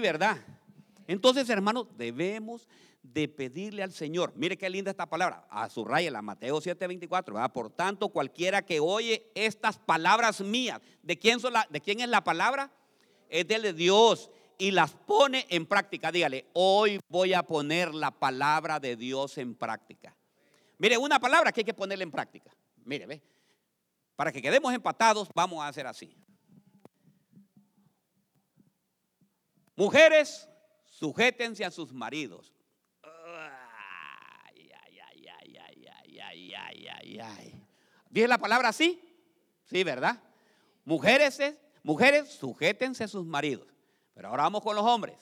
¿verdad? Entonces, hermanos, debemos de pedirle al Señor. Mire qué linda esta palabra. A su raya, la Mateo 7:24. ¿verdad? Por tanto, cualquiera que oye estas palabras mías, ¿de quién, son la, ¿de quién es la palabra? Es de Dios y las pone en práctica. Dígale, hoy voy a poner la palabra de Dios en práctica. Mire, una palabra que hay que ponerla en práctica. Mire, ve. Para que quedemos empatados, vamos a hacer así. Mujeres, sujétense a sus maridos. Ay, ay, ay, ay, ay, ay, ay, ay, ay. ¿Dije la palabra así? Sí, ¿verdad? Mujeres, mujeres, sujétense a sus maridos. Pero ahora vamos con los hombres.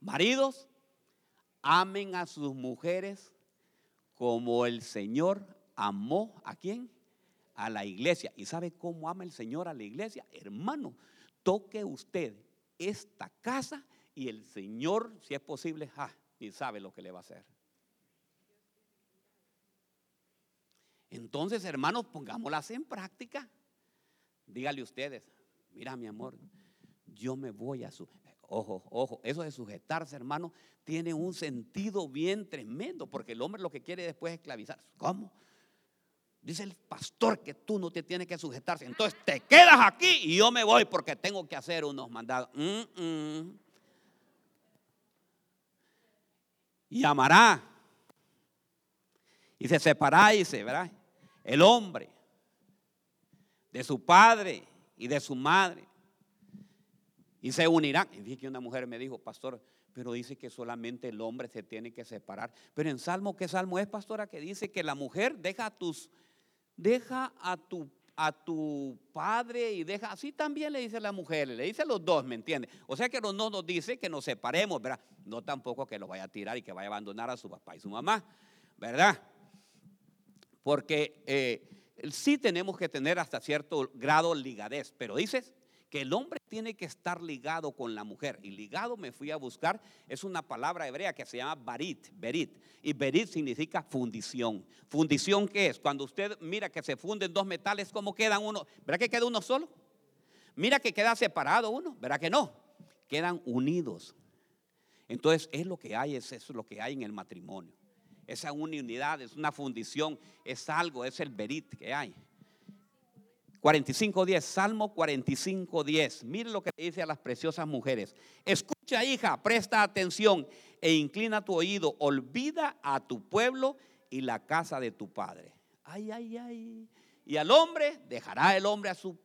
Maridos, amen a sus mujeres como el Señor amó a quién? A la iglesia. ¿Y sabe cómo ama el Señor a la iglesia? Hermano, toque usted esta casa y el Señor, si es posible, ni sabe lo que le va a hacer. Entonces, hermanos, pongámoslas en práctica. Dígale ustedes, mira mi amor, yo me voy a su... Ojo, ojo, eso de sujetarse, hermano, tiene un sentido bien tremendo, porque el hombre lo que quiere después es esclavizar. ¿Cómo? Dice el pastor que tú no te tienes que sujetarse. Entonces te quedas aquí y yo me voy porque tengo que hacer unos mandados. Y amará. Y se separará se verá. El hombre de su padre y de su madre. Y se unirán. Y dije que una mujer me dijo, pastor, pero dice que solamente el hombre se tiene que separar. Pero en Salmo, ¿qué Salmo es, pastora? Que dice que la mujer deja tus deja a tu, a tu padre y deja, así también le dice la mujer, le dice a los dos, ¿me entiende? O sea que no nos dice que nos separemos, ¿verdad? No tampoco que lo vaya a tirar y que vaya a abandonar a su papá y su mamá, ¿verdad? Porque eh, sí tenemos que tener hasta cierto grado ligadez, pero dices, que el hombre tiene que estar ligado con la mujer. Y ligado me fui a buscar, es una palabra hebrea que se llama barit, berit. Y berit significa fundición. ¿Fundición qué es? Cuando usted mira que se funden dos metales, ¿cómo quedan uno? ¿Verdad que queda uno solo? Mira que queda separado uno, ¿verdad que no? Quedan unidos. Entonces es lo que hay, es eso lo que hay en el matrimonio. Esa unidad es una fundición, es algo, es el berit que hay. 45.10, Salmo 45.10. Mire lo que dice a las preciosas mujeres. Escucha, hija, presta atención e inclina tu oído. Olvida a tu pueblo y la casa de tu padre. Ay, ay, ay. Y al hombre dejará el hombre a su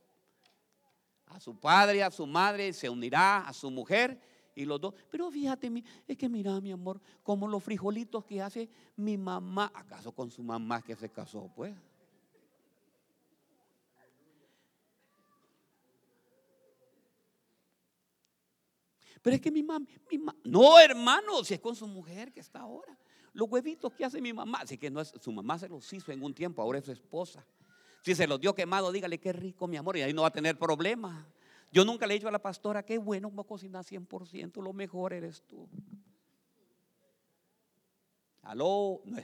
a su padre, a su madre, se unirá a su mujer y los dos. Pero fíjate, es que mira, mi amor, como los frijolitos que hace mi mamá, ¿acaso con su mamá que se casó, pues? Pero es que mi mamá, mi mamá, no hermano, si es con su mujer que está ahora. Los huevitos que hace mi mamá, así que no es, su mamá se los hizo en un tiempo, ahora es su esposa. Si se los dio quemado, dígale qué rico mi amor y ahí no va a tener problema. Yo nunca le he dicho a la pastora, qué bueno, como cocinar 100%, lo mejor eres tú. Aló, no,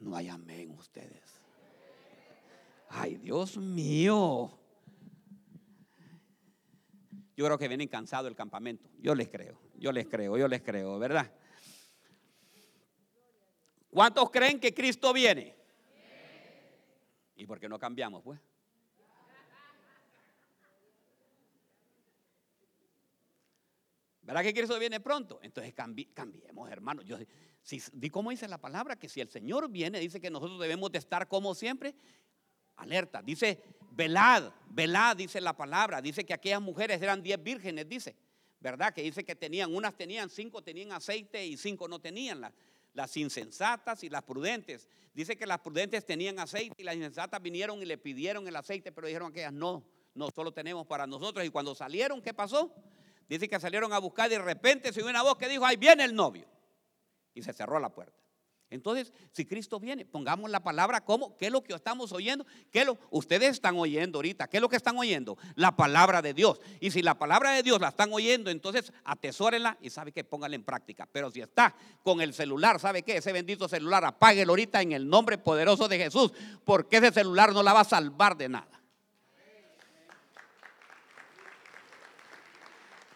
no hay amén ustedes. Ay, Dios mío. Yo creo que vienen cansados del campamento. Yo les creo, yo les creo, yo les creo, ¿verdad? ¿Cuántos creen que Cristo viene? ¿Y por qué no cambiamos, pues? ¿Verdad que Cristo viene pronto? Entonces cambiemos, hermano. Yo, si, ¿Cómo dice la palabra? Que si el Señor viene, dice que nosotros debemos de estar como siempre, alerta. Dice, velad, velad, dice la palabra. Dice que aquellas mujeres eran diez vírgenes, dice. ¿Verdad? Que dice que tenían, unas tenían, cinco tenían aceite y cinco no tenían. Las, las insensatas y las prudentes. Dice que las prudentes tenían aceite y las insensatas vinieron y le pidieron el aceite, pero dijeron aquellas no, no, solo tenemos para nosotros. Y cuando salieron, ¿qué pasó? Dice que salieron a buscar y de repente se oyó una voz que dijo, ahí viene el novio. Y se cerró la puerta. Entonces, si Cristo viene, pongamos la palabra como, ¿qué es lo que estamos oyendo? ¿Qué lo, ustedes están oyendo ahorita? ¿Qué es lo que están oyendo? La palabra de Dios. Y si la palabra de Dios la están oyendo, entonces atesórenla y sabe que pónganla en práctica. Pero si está con el celular, ¿sabe qué? Ese bendito celular, apáguelo ahorita en el nombre poderoso de Jesús, porque ese celular no la va a salvar de nada.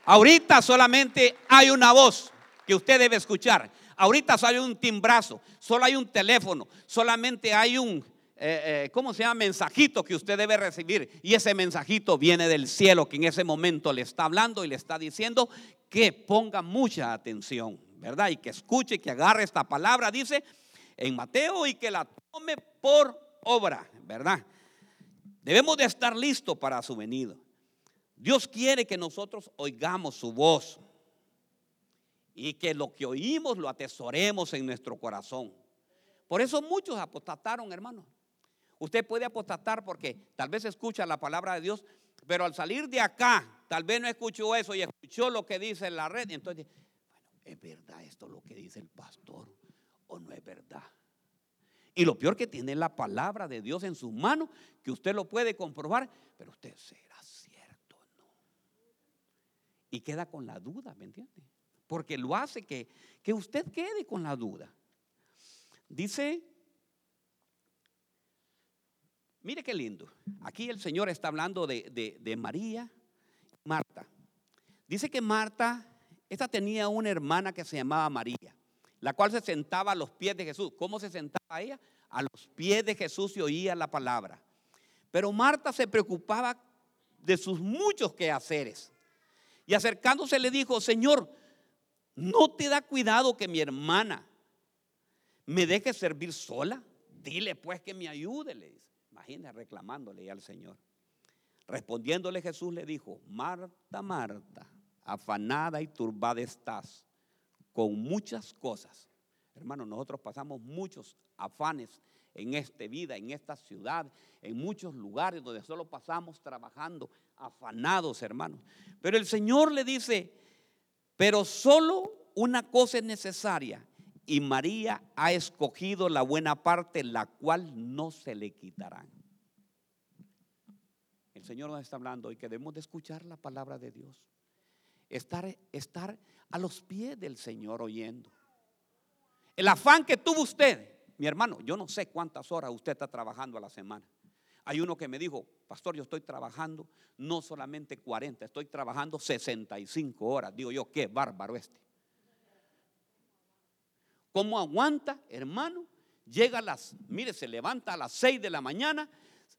Ahorita solamente hay una voz que usted debe escuchar. Ahorita solo hay un timbrazo, solo hay un teléfono, solamente hay un, eh, eh, ¿cómo se llama? Mensajito que usted debe recibir. Y ese mensajito viene del cielo que en ese momento le está hablando y le está diciendo que ponga mucha atención, ¿verdad? Y que escuche, que agarre esta palabra, dice en Mateo, y que la tome por obra, ¿verdad? Debemos de estar listos para su venida. Dios quiere que nosotros oigamos su voz y que lo que oímos lo atesoremos en nuestro corazón. Por eso muchos apostataron, hermano. Usted puede apostatar porque tal vez escucha la palabra de Dios, pero al salir de acá, tal vez no escuchó eso y escuchó lo que dice la red. Y entonces, bueno, ¿es verdad esto lo que dice el pastor o no es verdad? Y lo peor que tiene la palabra de Dios en sus manos, que usted lo puede comprobar, pero usted será cierto o no. Y queda con la duda, ¿me entiende? Porque lo hace que, que usted quede con la duda. Dice, mire qué lindo. Aquí el Señor está hablando de, de, de María, Marta. Dice que Marta, esta tenía una hermana que se llamaba María la cual se sentaba a los pies de Jesús. ¿Cómo se sentaba ella? A los pies de Jesús y oía la palabra. Pero Marta se preocupaba de sus muchos quehaceres. Y acercándose le dijo, Señor, ¿no te da cuidado que mi hermana me deje servir sola? Dile pues que me ayude, le dice. Imagina reclamándole al Señor. Respondiéndole Jesús le dijo, Marta, Marta, afanada y turbada estás con muchas cosas. Hermanos, nosotros pasamos muchos afanes en esta vida, en esta ciudad, en muchos lugares donde solo pasamos trabajando, afanados, hermanos. Pero el Señor le dice, pero solo una cosa es necesaria y María ha escogido la buena parte, la cual no se le quitarán. El Señor nos está hablando y que debemos de escuchar la palabra de Dios. Estar, estar a los pies del Señor oyendo. El afán que tuvo usted, mi hermano, yo no sé cuántas horas usted está trabajando a la semana. Hay uno que me dijo, pastor, yo estoy trabajando no solamente 40, estoy trabajando 65 horas. Digo yo, qué bárbaro este. ¿Cómo aguanta, hermano? Llega a las, mire, se levanta a las 6 de la mañana,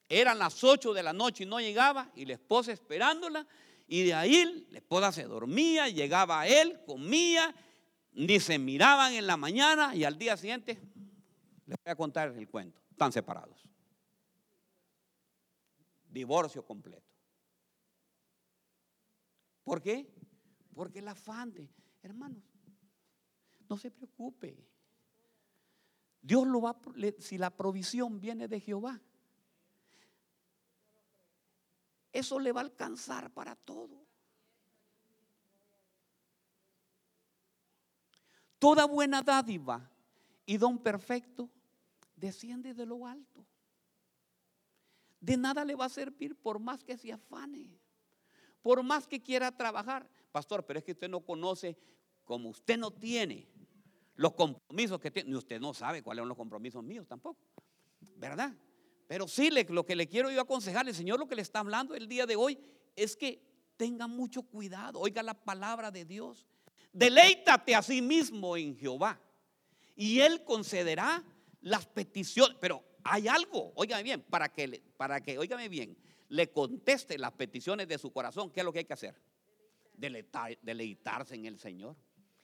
eran las 8 de la noche y no llegaba, y la esposa esperándola, y de ahí la esposa se dormía, llegaba a él, comía, ni se miraban en la mañana y al día siguiente, les voy a contar el cuento, están separados. Divorcio completo. ¿Por qué? Porque el afán de, hermanos, no se preocupe. Dios lo va, si la provisión viene de Jehová, eso le va a alcanzar para todo. Toda buena dádiva y don perfecto desciende de lo alto. De nada le va a servir por más que se afane, por más que quiera trabajar. Pastor, pero es que usted no conoce, como usted no tiene los compromisos que tiene, usted no sabe cuáles son los compromisos míos tampoco, ¿verdad? Pero sí, lo que le quiero yo aconsejar, el Señor lo que le está hablando el día de hoy es que tenga mucho cuidado, oiga la palabra de Dios. Deleítate a sí mismo en Jehová y Él concederá las peticiones. Pero hay algo, óigame bien, para que, para que, óigame bien, le conteste las peticiones de su corazón. ¿Qué es lo que hay que hacer? deleitarse en el Señor.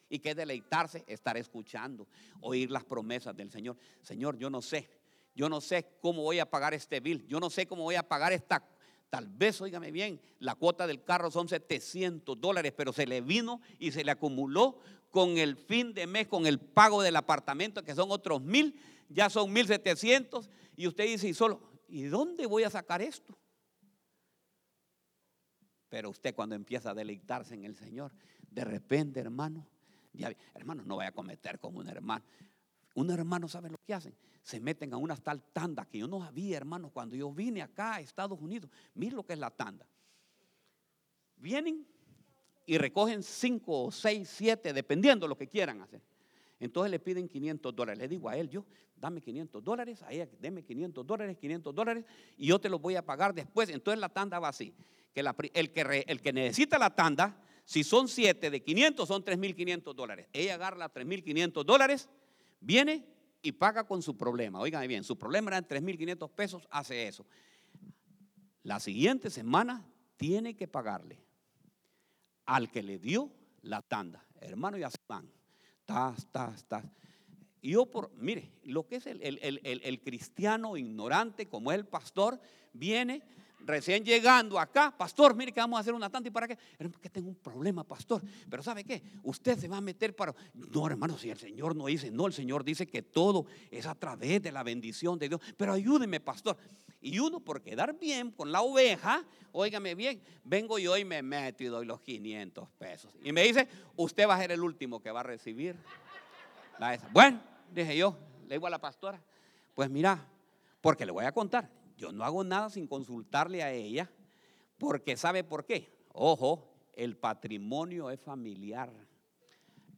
¿Y qué deleitarse? Estar escuchando, oír las promesas del Señor. Señor, yo no sé yo no sé cómo voy a pagar este bill, yo no sé cómo voy a pagar esta, tal vez, óigame bien, la cuota del carro son 700 dólares, pero se le vino y se le acumuló con el fin de mes, con el pago del apartamento, que son otros mil, ya son 1700, y usted dice, y solo, ¿y dónde voy a sacar esto? Pero usted cuando empieza a deleitarse en el Señor, de repente, hermano, ya, hermano, no vaya a cometer como un hermano. Un hermano sabe lo que hacen. Se meten a una tal tanda que yo no sabía, hermano, cuando yo vine acá a Estados Unidos. Mire lo que es la tanda. Vienen y recogen 5 o 6, 7, dependiendo de lo que quieran hacer. Entonces le piden 500 dólares. Le digo a él, yo, dame 500 dólares, a ella, deme 500 dólares, 500 dólares, y yo te los voy a pagar después. Entonces la tanda va así. Que el, que el que necesita la tanda Si son siete de 500, son 3.500 dólares. Ella agarra las 3.500 dólares, viene y paga con su problema. Oigan bien, su problema era 3.500 pesos, hace eso. La siguiente semana tiene que pagarle al que le dio la tanda. Hermano, ya se van. Tas, tas, tas. Y yo por, mire, lo que es el, el, cristiano ignorante como el pastor, viene recién llegando acá, pastor, mire que vamos a hacer una tanda y para qué. Que tengo un problema, pastor. Pero ¿sabe qué? Usted se va a meter para... No, hermano, si el Señor no dice, no, el Señor dice que todo es a través de la bendición de Dios. Pero ayúdeme, pastor. Y uno por quedar bien con la oveja, óigame bien, vengo yo y me meto y doy los 500 pesos. Y me dice, usted va a ser el último que va a recibir. La esa. Bueno, dije yo, le digo a la pastora, pues mira, porque le voy a contar, yo no hago nada sin consultarle a ella, porque ¿sabe por qué? Ojo, el patrimonio es familiar.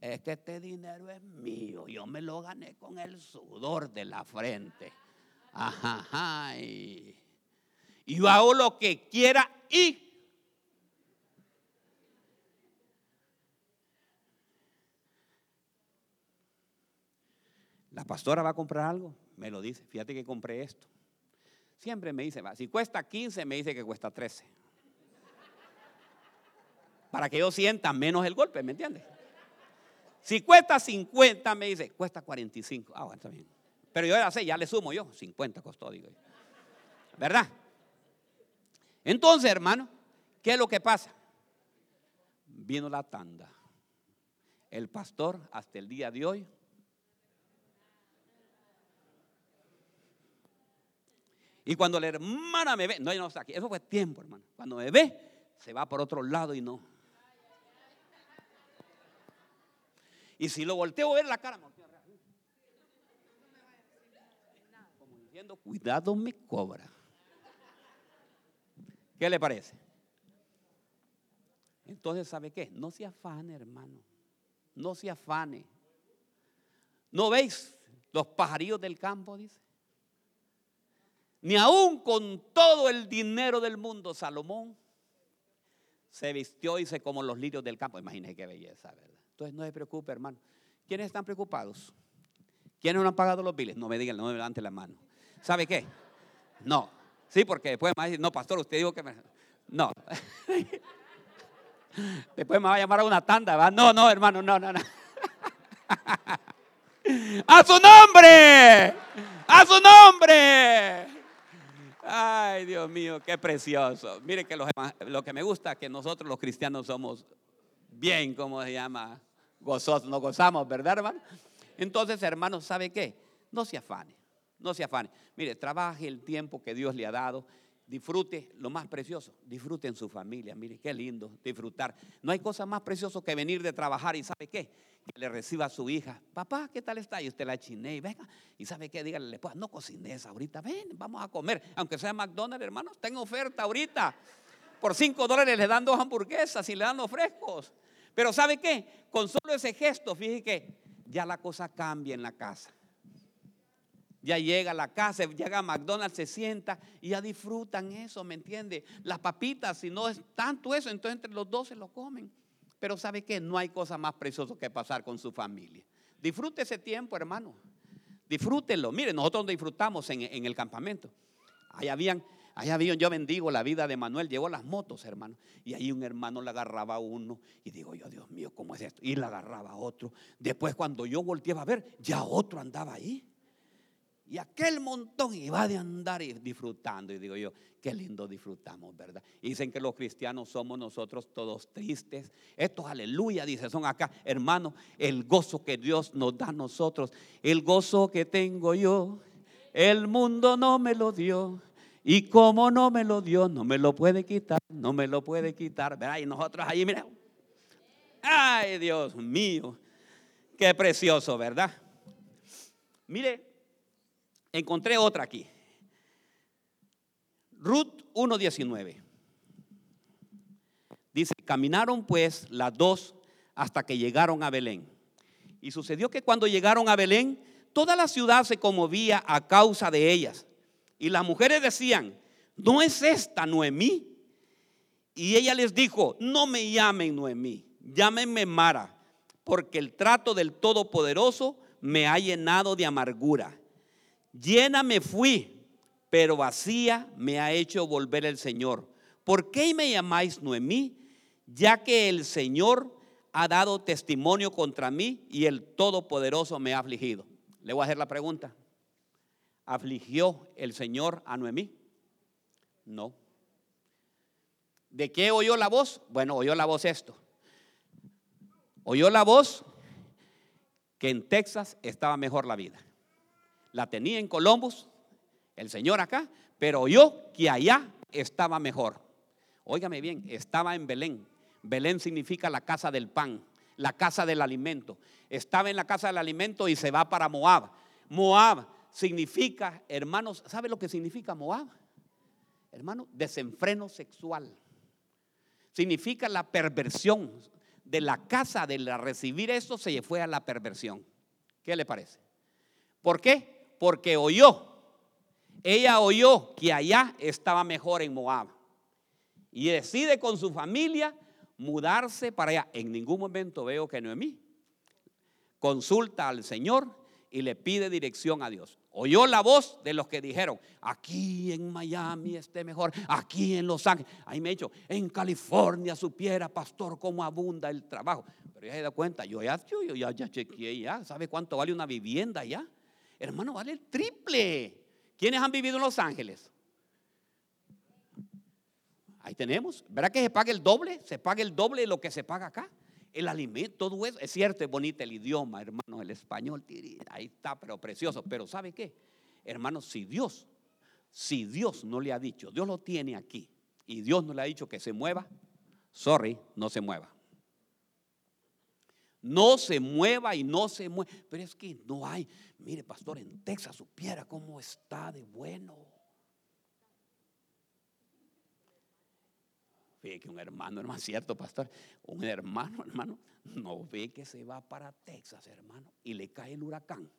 Es que este dinero es mío, yo me lo gané con el sudor de la frente. Ajá, y, yo hago lo que quiera y La pastora va a comprar algo, me lo dice, fíjate que compré esto. Siempre me dice, si cuesta 15, me dice que cuesta 13. Para que yo sienta menos el golpe, ¿me entiendes? Si cuesta 50, me dice, cuesta 45. Ah, bueno, está bien. Pero yo era sé, ya le sumo yo, 50 costó, digo yo. ¿Verdad? Entonces, hermano, ¿qué es lo que pasa? Vino la tanda. El pastor hasta el día de hoy Y cuando la hermana me ve, no, no aquí, eso fue tiempo, hermano. Cuando me ve, se va por otro lado y no. Y si lo volteo a ver la cara, cuidado me cobra. ¿Qué le parece? Entonces, ¿sabe qué? No se afane, hermano. No se afane. ¿No veis los pajarillos del campo? Dice. Ni aún con todo el dinero del mundo, Salomón se vistió y se como los lirios del campo. Imagínese qué belleza, ¿verdad? Entonces no se preocupe, hermano. ¿Quiénes están preocupados? ¿Quiénes no han pagado los biles? No me digan, no me levante la mano. ¿Sabe qué? No. Sí, porque después me va a decir, no, pastor, usted dijo que me... No. Después me va a llamar a una tanda. No, no, hermano, no, no, no. ¡A su nombre! ¡A su nombre! Ay, Dios mío, qué precioso. Mire que lo que me gusta es que nosotros los cristianos somos bien, como se llama? Gozosos, nos gozamos, ¿verdad, hermano? Entonces, hermano, ¿sabe qué? No se afane. No se afane. Mire, trabaje el tiempo que Dios le ha dado. Disfrute lo más precioso. Disfrute en su familia. Mire, qué lindo disfrutar. No hay cosa más preciosa que venir de trabajar y ¿sabe qué? Le reciba a su hija. Papá, ¿qué tal está? Y usted la chiné y venga. Y ¿sabe qué? Dígale, le no cocines ahorita. Ven, vamos a comer. Aunque sea McDonald's, hermanos, tengo oferta ahorita. Por cinco dólares le dan dos hamburguesas y le dan dos frescos. Pero ¿sabe qué? Con solo ese gesto, fíjese que ya la cosa cambia en la casa ya llega a la casa, llega a McDonald's, se sienta y ya disfrutan eso, ¿me entiende? Las papitas, si no es tanto eso, entonces entre los dos se lo comen. Pero ¿sabe qué? No hay cosa más preciosa que pasar con su familia. Disfrute ese tiempo, hermano. Disfrútenlo. Mire, nosotros disfrutamos en, en el campamento. Ahí habían, ahí habían, yo bendigo la vida de Manuel, llevó las motos, hermano. Y ahí un hermano le agarraba a uno. Y digo yo, Dios mío, ¿cómo es esto? Y le agarraba a otro. Después cuando yo volteaba a ver, ya otro andaba ahí. Y aquel montón iba de andar y disfrutando. Y digo yo, qué lindo disfrutamos, ¿verdad? Y dicen que los cristianos somos nosotros todos tristes. Estos, aleluya, dice, son acá, hermano, el gozo que Dios nos da a nosotros. El gozo que tengo yo, el mundo no me lo dio. Y como no me lo dio, no me lo puede quitar, no me lo puede quitar. ¿verdad? Y nosotros ahí, mira. Ay, Dios mío. Qué precioso, ¿verdad? Mire, Encontré otra aquí. Ruth 1.19. Dice, caminaron pues las dos hasta que llegaron a Belén. Y sucedió que cuando llegaron a Belén, toda la ciudad se conmovía a causa de ellas. Y las mujeres decían, ¿no es esta Noemí? Y ella les dijo, no me llamen Noemí, llámenme Mara, porque el trato del Todopoderoso me ha llenado de amargura. Llena me fui, pero vacía me ha hecho volver el Señor. ¿Por qué me llamáis Noemí? Ya que el Señor ha dado testimonio contra mí y el Todopoderoso me ha afligido. Le voy a hacer la pregunta. ¿Afligió el Señor a Noemí? No. ¿De qué oyó la voz? Bueno, oyó la voz esto. Oyó la voz que en Texas estaba mejor la vida. La tenía en Columbus, el Señor acá, pero oyó que allá estaba mejor. Óigame bien, estaba en Belén. Belén significa la casa del pan, la casa del alimento. Estaba en la casa del alimento y se va para Moab. Moab significa, hermanos, ¿sabe lo que significa Moab? Hermano, desenfreno sexual. Significa la perversión. De la casa de recibir eso se fue a la perversión. ¿Qué le parece? ¿Por qué? Porque oyó. Ella oyó que allá estaba mejor en Moab. Y decide con su familia mudarse para allá. En ningún momento veo que Noemí consulta al Señor y le pide dirección a Dios. Oyó la voz de los que dijeron, aquí en Miami esté mejor, aquí en Los Ángeles. Ahí me he dicho, en California supiera, pastor, cómo abunda el trabajo. Pero ya se da cuenta, yo ya, yo, ya, ya chequeé ya, ¿sabe cuánto vale una vivienda ya? Hermano, vale el triple. ¿Quiénes han vivido en Los Ángeles? Ahí tenemos. ¿Verdad que se paga el doble? Se paga el doble de lo que se paga acá. El alimento, todo eso. Es cierto, es bonito el idioma, hermano, el español. Ahí está, pero precioso. Pero ¿sabe qué? Hermano, si Dios, si Dios no le ha dicho, Dios lo tiene aquí, y Dios no le ha dicho que se mueva, sorry, no se mueva. No se mueva y no se mueva. Pero es que no hay. Mire, pastor, en Texas supiera cómo está de bueno. Ve que un hermano, hermano, cierto, pastor, un hermano, hermano, no ve que se va para Texas, hermano, y le cae el huracán.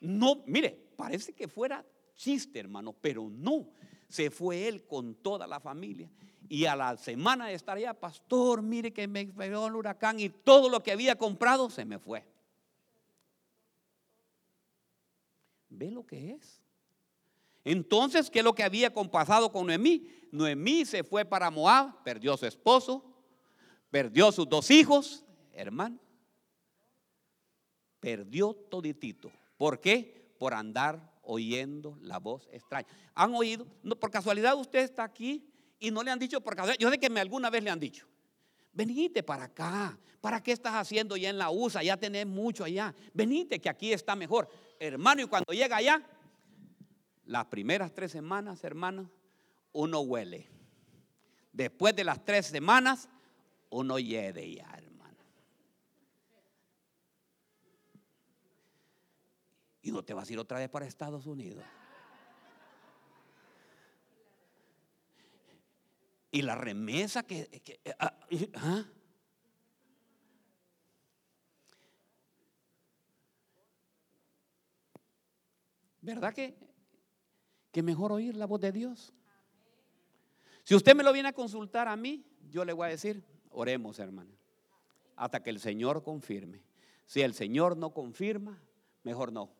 No, mire, parece que fuera chiste, hermano, pero no. Se fue él con toda la familia. Y a la semana de estar allá, pastor, mire que me pegó el huracán y todo lo que había comprado se me fue. ¿Ve lo que es? Entonces, ¿qué es lo que había pasado con Noemí? Noemí se fue para Moab, perdió a su esposo, perdió sus dos hijos, hermano. Perdió toditito. ¿Por qué? Por andar oyendo la voz extraña. ¿Han oído? No, por casualidad usted está aquí y no le han dicho por casualidad. Yo sé que me alguna vez le han dicho. Venite para acá. ¿Para qué estás haciendo ya en la USA? Ya tenés mucho allá. Venite que aquí está mejor. Hermano, y cuando llega allá, las primeras tres semanas, hermano, uno huele. Después de las tres semanas, uno hiede ya, hermano. Y no te vas a ir otra vez para Estados Unidos. Y la remesa que... Ah, ¿ah? ¿Verdad que que mejor oír la voz de Dios. Si usted me lo viene a consultar a mí, yo le voy a decir, oremos hermano, hasta que el Señor confirme. Si el Señor no confirma, mejor no.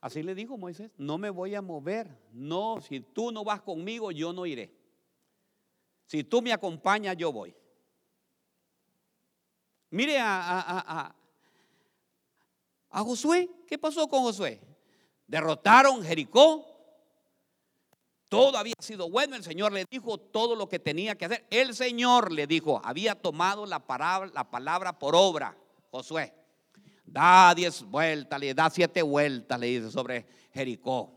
Así le dijo Moisés, no me voy a mover, no, si tú no vas conmigo, yo no iré. Si tú me acompañas, yo voy. Mire a, a, a, a Josué, ¿qué pasó con Josué? Derrotaron Jericó. Todo había sido bueno. El Señor le dijo todo lo que tenía que hacer. El Señor le dijo, había tomado la la palabra por obra. Josué, da diez vueltas, le da siete vueltas, le dice sobre Jericó.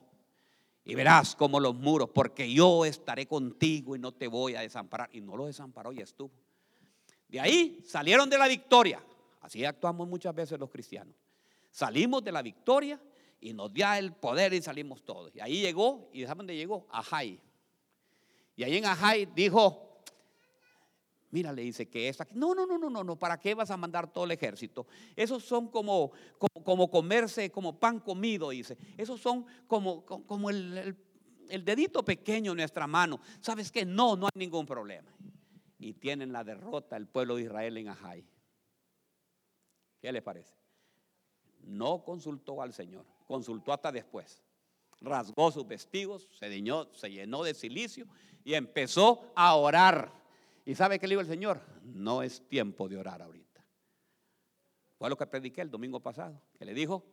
Y verás como los muros, porque yo estaré contigo y no te voy a desamparar. Y no lo desamparó y estuvo. De ahí salieron de la victoria. Así actuamos muchas veces los cristianos. Salimos de la victoria y nos dio el poder y salimos todos. Y ahí llegó, y ¿saben dónde llegó? Ajay. Y ahí en Ajay dijo, mira, le dice que es aquí. No, no, no, no, no, no, ¿para qué vas a mandar todo el ejército? Esos son como, como, comerse, como pan comido, dice. Esos son como, como el, el dedito pequeño en nuestra mano. ¿Sabes qué? No, no hay ningún problema. Y tienen la derrota el pueblo de Israel en Ajay. ¿Qué les parece? No consultó al Señor, consultó hasta después. Rasgó sus vestidos, se llenó, se llenó de silicio y empezó a orar. ¿Y sabe qué le dijo el Señor? No es tiempo de orar ahorita. Fue lo que prediqué el domingo pasado, que le dijo,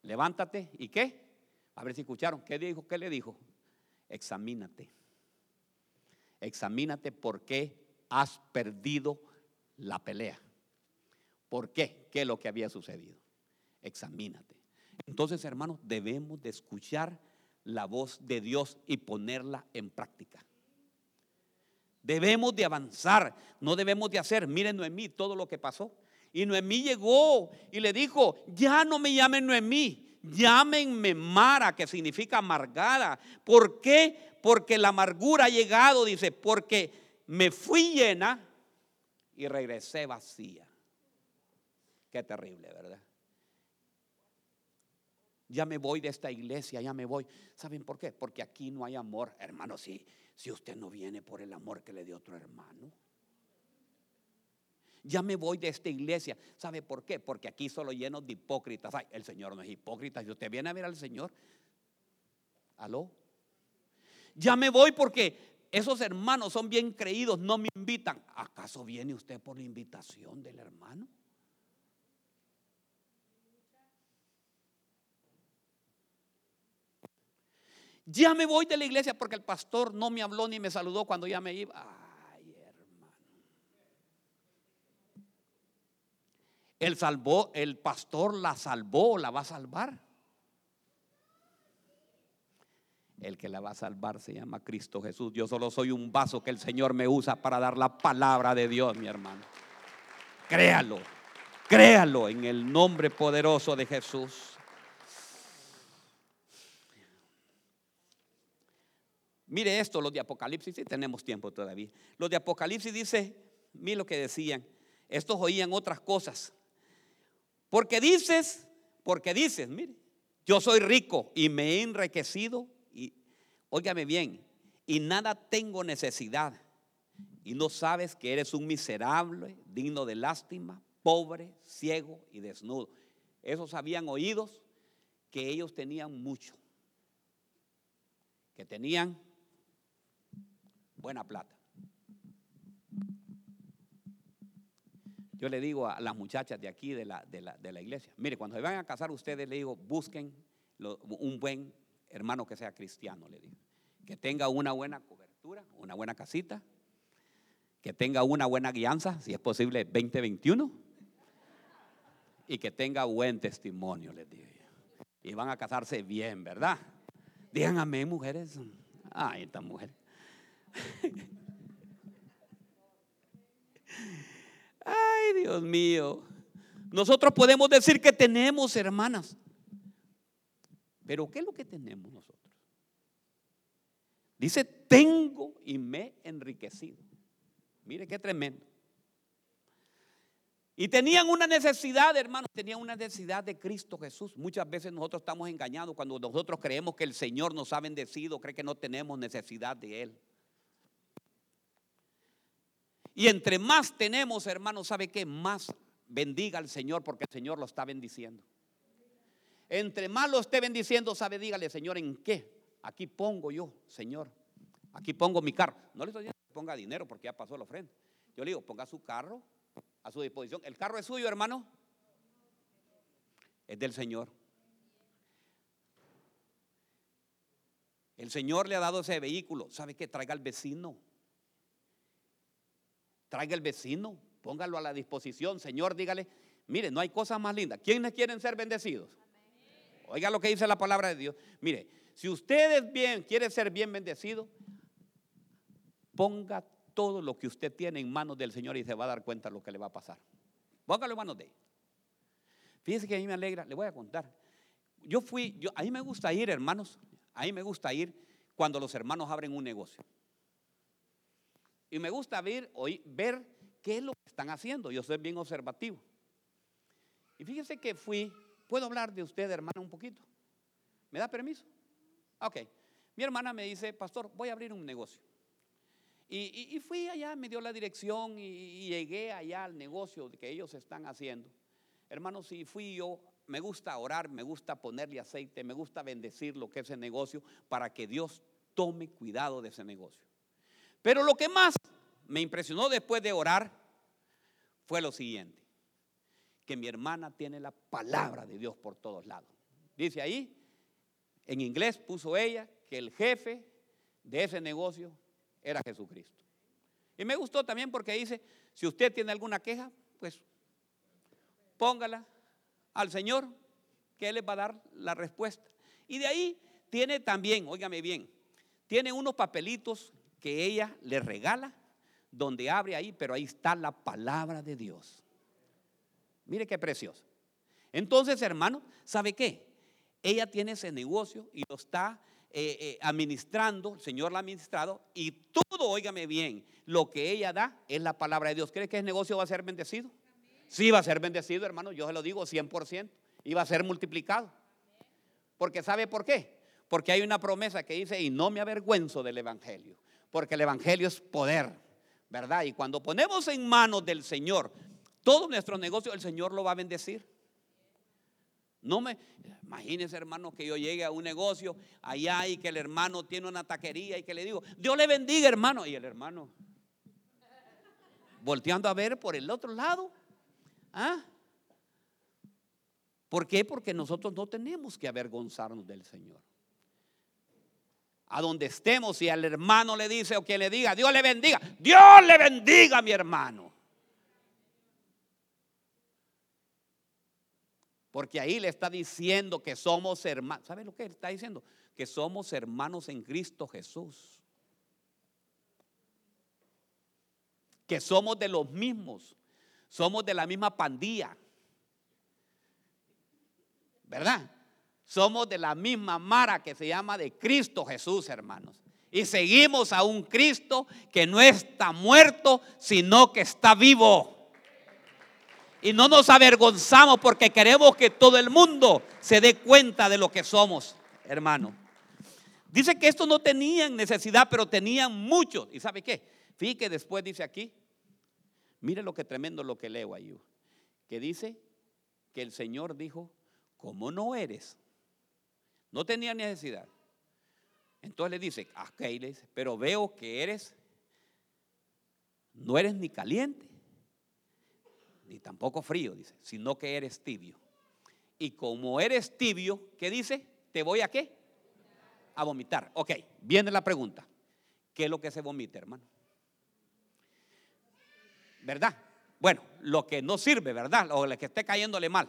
levántate y qué. A ver si escucharon, ¿qué dijo? ¿Qué le dijo? Examínate. Examínate por qué has perdido la pelea. ¿Por qué? ¿Qué es lo que había sucedido? Examínate. Entonces, hermanos, debemos de escuchar la voz de Dios y ponerla en práctica. Debemos de avanzar, no debemos de hacer. Miren Noemí todo lo que pasó. Y Noemí llegó y le dijo, ya no me llamen Noemí, llámenme Mara, que significa amargada. ¿Por qué? Porque la amargura ha llegado, dice, porque me fui llena y regresé vacía. Qué terrible, ¿verdad? Ya me voy de esta iglesia, ya me voy. ¿Saben por qué? Porque aquí no hay amor, hermano. Si, si usted no viene por el amor que le dio otro hermano. Ya me voy de esta iglesia. ¿Sabe por qué? Porque aquí solo lleno de hipócritas. Ay, el Señor no es hipócrita. Si usted viene a ver al Señor, ¿aló? Ya me voy porque esos hermanos son bien creídos, no me invitan. ¿Acaso viene usted por la invitación del hermano? Ya me voy de la iglesia porque el pastor no me habló ni me saludó cuando ya me iba. Ay, hermano. El salvó, el pastor la salvó, la va a salvar. El que la va a salvar se llama Cristo Jesús. Yo solo soy un vaso que el Señor me usa para dar la palabra de Dios, mi hermano. Créalo, créalo en el nombre poderoso de Jesús. Mire esto, los de Apocalipsis, si tenemos tiempo todavía. Los de Apocalipsis dice, mire lo que decían. Estos oían otras cosas. Porque dices, porque dices, mire, yo soy rico y me he enriquecido y, óigame bien, y nada tengo necesidad. Y no sabes que eres un miserable, digno de lástima, pobre, ciego y desnudo. Esos habían oídos que ellos tenían mucho, que tenían buena plata. Yo le digo a las muchachas de aquí de la, de la, iglesia, mire, cuando se van a casar ustedes, le digo, busquen un buen hermano que sea cristiano, le digo. Que tenga una buena cobertura, una buena casita, que tenga una buena guianza, si es posible 2021, y que tenga buen testimonio, les digo. Y van a casarse bien, ¿verdad? Díganme, mujeres. Ay, estas mujeres. Ay, Dios mío. Nosotros podemos decir que tenemos, hermanas. Pero ¿qué es lo que tenemos nosotros? Dice, tengo y me he enriquecido. Mire qué tremendo. Y tenían una necesidad, hermanos, tenían una necesidad de Cristo Jesús. Muchas veces nosotros estamos engañados cuando nosotros creemos que el Señor nos ha bendecido, cree que no tenemos necesidad de Él. Y entre más tenemos, hermanos, ¿sabe qué? Más bendiga al Señor porque el Señor lo está bendiciendo. Entre más lo esté bendiciendo, sabe, dígale, Señor, ¿en qué? Aquí pongo yo, Señor. Aquí pongo mi carro. No le estoy diciendo que ponga dinero porque ya pasó la ofrenda. Yo le digo, ponga su carro a su disposición. ¿El carro es suyo, hermano? Es del Señor. El Señor le ha dado ese vehículo. ¿Sabe qué? Traiga al vecino. Traiga el vecino, póngalo a la disposición. Señor, dígale, mire, no hay cosa más linda. ¿Quiénes quieren ser bendecidos? Oiga lo que dice la palabra de Dios. Mire, si usted bien, quiere ser bien bendecido, ponga todo lo que usted tiene en manos del Señor y se va a dar cuenta de lo que le va a pasar. Póngalo en manos de él. Fíjese que a mí me alegra, le voy a contar. Yo fui, yo, a mí me gusta ir, hermanos, a mí me gusta ir cuando los hermanos abren un negocio. Y me gusta ver, oír, ver qué es lo que están haciendo. Yo soy bien observativo. Y fíjese que fui, ¿puedo hablar de usted, hermana, un poquito? ¿Me da permiso? Ok. Mi hermana me dice, pastor, voy a abrir un negocio. Y, fui allá, me dio la dirección y, llegué allá al negocio que ellos están haciendo. Hermanos, si fui yo, me gusta orar, me gusta ponerle aceite, me gusta bendecir lo que es el negocio para que Dios tome cuidado de ese negocio. Pero lo que más me impresionó después de orar fue lo siguiente, que mi hermana tiene la palabra de Dios por todos lados. Dice ahí, en inglés puso ella que el jefe de ese negocio era Jesucristo. Y me gustó también porque dice, si usted tiene alguna queja, pues póngala al Señor, que Él le va a dar la respuesta. Y de ahí tiene también, óigame bien, tiene unos papelitos que ella le regala, donde abre ahí, pero ahí está la palabra de Dios. Mire qué precioso. Entonces, hermano, ¿sabe qué? Ella tiene ese negocio y lo está eh, eh, administrando, el Señor la ha administrado, y todo, óigame bien, lo que ella da es la palabra de Dios. ¿Cree que el negocio va a ser bendecido? Sí, va a ser bendecido, hermano, yo se lo digo 100%, y va a ser multiplicado. Porque ¿sabe por qué? Porque hay una promesa que dice, y no me avergüenzo del Evangelio, porque el Evangelio es poder, ¿verdad? Y cuando ponemos en manos del Señor todo nuestro negocio, el Señor lo va a bendecir. No me, imagínese hermano que yo llegue a un negocio allá y que el hermano tiene una taquería y que le digo, Dios le bendiga hermano. Y el hermano volteando a ver por el otro lado. ¿Ah? ¿Por qué? Porque nosotros no tenemos que avergonzarnos del Señor. A donde estemos, si al hermano le dice o que le diga, Dios le bendiga, Dios le bendiga a mi hermano. Porque ahí le está diciendo que somos hermanos. ¿Sabe lo que está diciendo? Que somos hermanos en Cristo Jesús. Que somos de los mismos. Somos de la misma pandilla. ¿Verdad? Somos de la misma mara que se llama de Cristo Jesús, hermanos. Y seguimos a un Cristo que no está muerto, sino que está vivo. Y no nos avergonzamos porque queremos que todo el mundo se dé cuenta de lo que somos, hermano. Dice que estos no tenían necesidad, pero tenían muchos. ¿Y sabe qué? Fíjate que después dice aquí, mire lo que tremendo lo que leo ahí, que dice que el Señor dijo, ¿cómo no eres? No tenía necesidad. Entonces le dice, ok, le dice, pero veo que eres, no eres ni caliente ni tampoco frío, dice, sino que eres tibio. Y como eres tibio, ¿qué dice? ¿Te voy a qué? A vomitar. Ok, viene la pregunta. ¿Qué es lo que se vomita, hermano? ¿Verdad? Bueno, lo que no sirve, ¿verdad? O lo que esté cayéndole mal.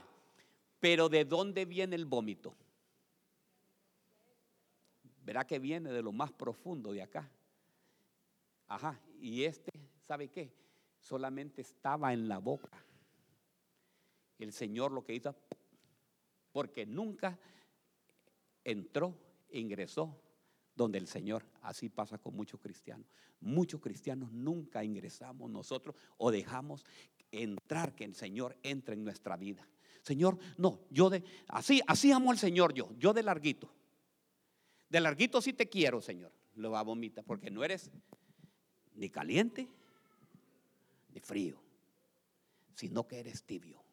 Pero ¿de dónde viene el vómito? Verá que viene de lo más profundo de acá. Ajá, y este, ¿sabe qué? Solamente estaba en la boca el Señor lo que hizo, porque nunca entró, ingresó donde el Señor. Así pasa con muchos cristianos. Muchos cristianos nunca ingresamos nosotros o dejamos entrar que el Señor entre en nuestra vida. Señor, no, yo de así, así amo al Señor yo, yo de larguito. De larguito sí te quiero, Señor. Lo va a vomitar porque no eres ni caliente ni frío, sino que eres tibio.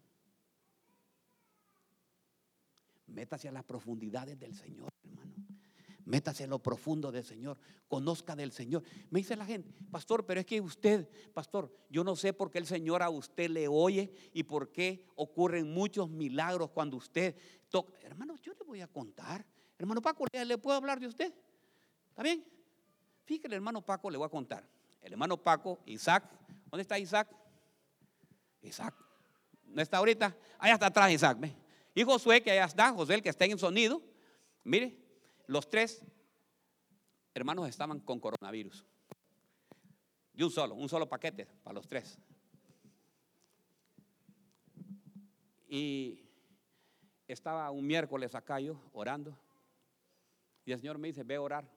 Métase a las profundidades del Señor, hermano. Métase a lo profundo del Señor. Conozca del Señor. Me dice la gente, pastor, pero es que usted, pastor, yo no sé por qué el Señor a usted le oye y por qué ocurren muchos milagros cuando usted toca. Hermano, yo le voy a contar. Hermano Paco, ¿le puedo hablar de usted? ¿Está bien? Fíjate, el hermano Paco le voy a contar. El hermano Paco, Isaac, ¿dónde está Isaac? Isaac, ¿no está ahorita? Allá está atrás Isaac, ¿ve? Y Josué, que allá está, Josué, el que está en sonido. Mire, los tres hermanos estaban con coronavirus. Y un solo, un solo paquete para los tres. Y estaba un miércoles acá yo orando. Y el Señor me dice, ve a orar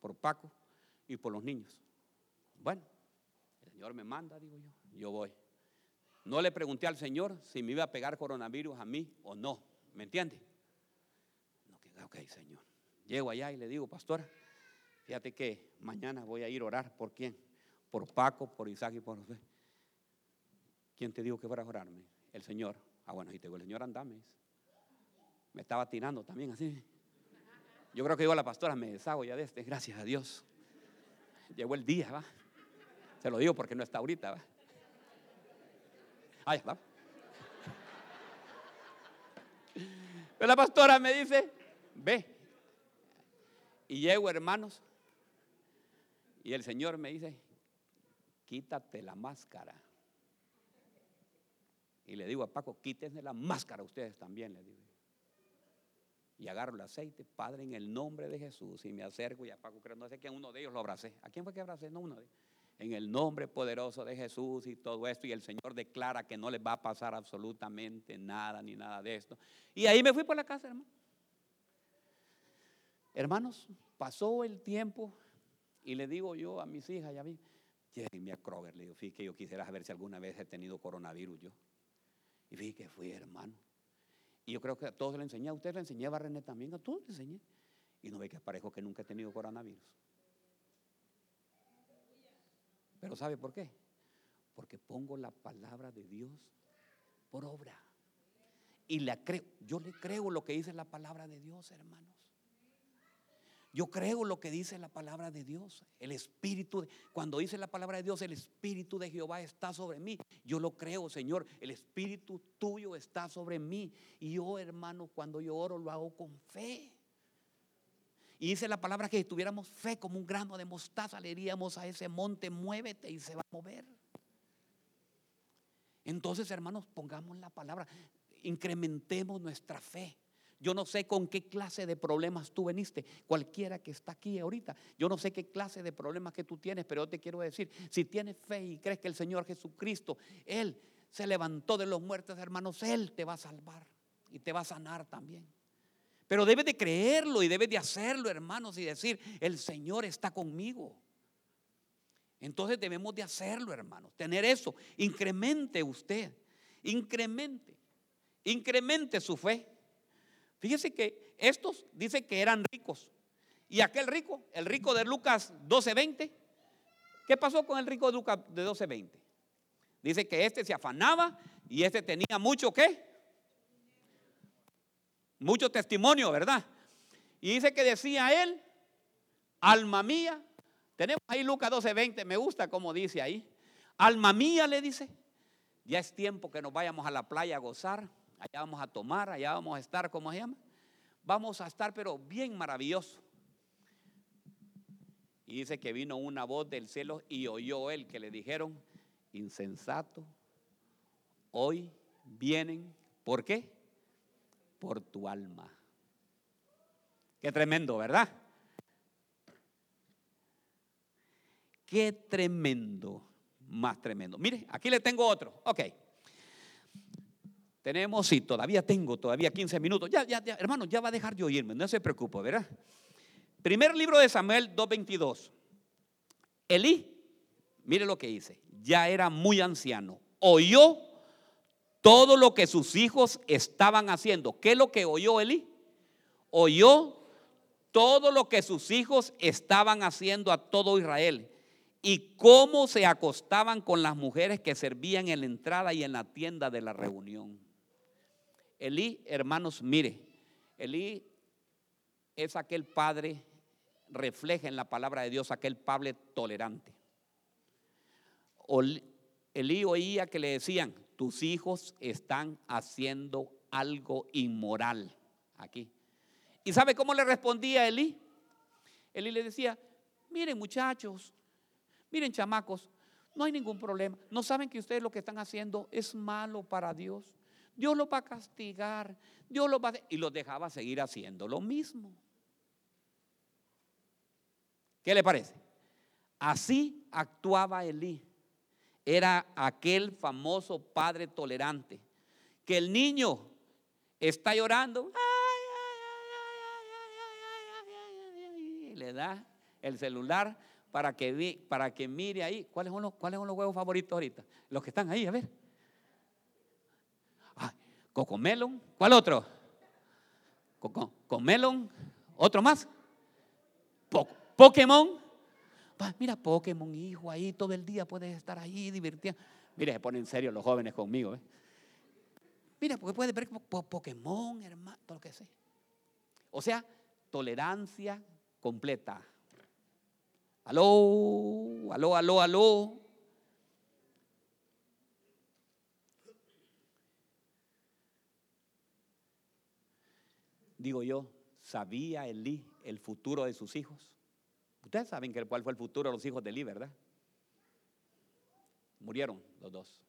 por Paco y por los niños. Bueno, el Señor me manda, digo yo, yo voy. No le pregunté al Señor si me iba a pegar coronavirus a mí o no. ¿Me entiende? No, que, ok, Señor. Llego allá y le digo, pastora, Fíjate que mañana voy a ir a orar. ¿Por quién? Por Paco, por Isaac y por usted. ¿Quién te dijo que fuera a orarme? El Señor. Ah, bueno, y te digo, el Señor andame. Me estaba tirando también así. Yo creo que digo a la pastora, me deshago ya de este, gracias a Dios. Llegó el día, va. Se lo digo porque no está ahorita, va. Ay, va. Pero la pastora me dice, ve. Y llego, hermanos. Y el Señor me dice, quítate la máscara. Y le digo a Paco, quítense la máscara ustedes también, le digo. Y agarro el aceite, Padre, en el nombre de Jesús. Y me acerco y a Paco, creo, no sé quién, uno de ellos lo abracé. ¿A quién fue que abracé? No, uno de ellos. En el nombre poderoso de Jesús y todo esto. Y el Señor declara que no les va a pasar absolutamente nada, ni nada de esto. Y ahí me fui por la casa, hermano. Hermanos, pasó el tiempo y le digo yo a mis hijas ya a mí, a Kroger, le digo, fíjate yo quisiera saber si alguna vez he tenido coronavirus yo. Y vi que fui hermano. Y yo creo que a todos le enseñé, a usted le enseñé, a René también, a todos le enseñé. Y no ve que parejo que nunca he tenido coronavirus. Pero ¿sabe por qué? Porque pongo la palabra de Dios por obra. Y la creo. Yo le creo lo que dice la palabra de Dios, hermanos. Yo creo lo que dice la palabra de Dios. El Espíritu, cuando dice la palabra de Dios, el Espíritu de Jehová está sobre mí. Yo lo creo, Señor. El Espíritu tuyo está sobre mí. Y yo, hermano, cuando yo oro, lo hago con fe. Y dice la palabra que si tuviéramos fe como un grano de mostaza, le a ese monte, muévete y se va a mover. Entonces, hermanos, pongamos la palabra, incrementemos nuestra fe. Yo no sé con qué clase de problemas tú veniste, cualquiera que está aquí ahorita. Yo no sé qué clase de problemas que tú tienes, pero yo te quiero decir, si tienes fe y crees que el Señor Jesucristo, Él se levantó de los muertos, hermanos, Él te va a salvar y te va a sanar también. Pero debes de creerlo y debes de hacerlo, hermanos, y decir, el Señor está conmigo. Entonces debemos de hacerlo, hermanos, tener eso. Incremente usted, incremente, incremente su fe. Fíjese que estos dicen que eran ricos. Y aquel rico, el rico de Lucas 12:20, ¿qué pasó con el rico de Lucas de 12:20? Dice que este se afanaba y este tenía mucho qué? Mucho testimonio, ¿verdad? Y dice que decía él, alma mía, tenemos ahí Lucas 12:20, me gusta como dice ahí, alma mía le dice, ya es tiempo que nos vayamos a la playa a gozar allá vamos a tomar, allá vamos a estar, ¿cómo se llama? Vamos a estar, pero bien maravilloso. Y dice que vino una voz del cielo y oyó él que le dijeron, insensato, hoy vienen, ¿por qué? Por tu alma. Qué tremendo, ¿verdad? Qué tremendo, más tremendo. Mire, aquí le tengo otro. Ok. Tenemos, y todavía tengo, todavía 15 minutos. Ya, ya, ya, hermano, ya va a dejar de oírme, no se preocupe, ¿verdad? Primer libro de Samuel 2.22. Elí, mire lo que dice, ya era muy anciano, oyó todo lo que sus hijos estaban haciendo. ¿Qué es lo que oyó Elí? Oyó todo lo que sus hijos estaban haciendo a todo Israel y cómo se acostaban con las mujeres que servían en la entrada y en la tienda de la reunión. Elí, hermanos, mire, Elí es aquel padre, refleja en la palabra de Dios aquel padre tolerante. Elí oía que le decían, tus hijos están haciendo algo inmoral aquí. ¿Y sabe cómo le respondía Elí? Elí le decía, miren muchachos, miren chamacos, no hay ningún problema. No saben que ustedes lo que están haciendo es malo para Dios. Dios los va a castigar, Dios los va a... Y los dejaba seguir haciendo lo mismo. ¿Qué le parece? Así actuaba Elí. Era aquel famoso padre tolerante. Que el niño está llorando. Y le da el celular para que, para que mire ahí. ¿Cuáles son, los, ¿Cuáles son los huevos favoritos ahorita? Los que están ahí, a ver. Cocomelon. ¿Cuál otro? Cocomelon. ¿Otro más? Pokémon. Mira, Pokémon, hijo, ahí todo el día puedes estar ahí divirtiendo. Mire, se ponen en serio los jóvenes conmigo. ¿eh? Mira, porque puedes ver Pokémon, hermano, todo lo que sea. O sea, tolerancia completa. Aló, aló, aló, aló. Digo yo, ¿sabía Elí el futuro de sus hijos? Ustedes saben cuál fue el futuro de los hijos de Elí, ¿verdad? Murieron los dos.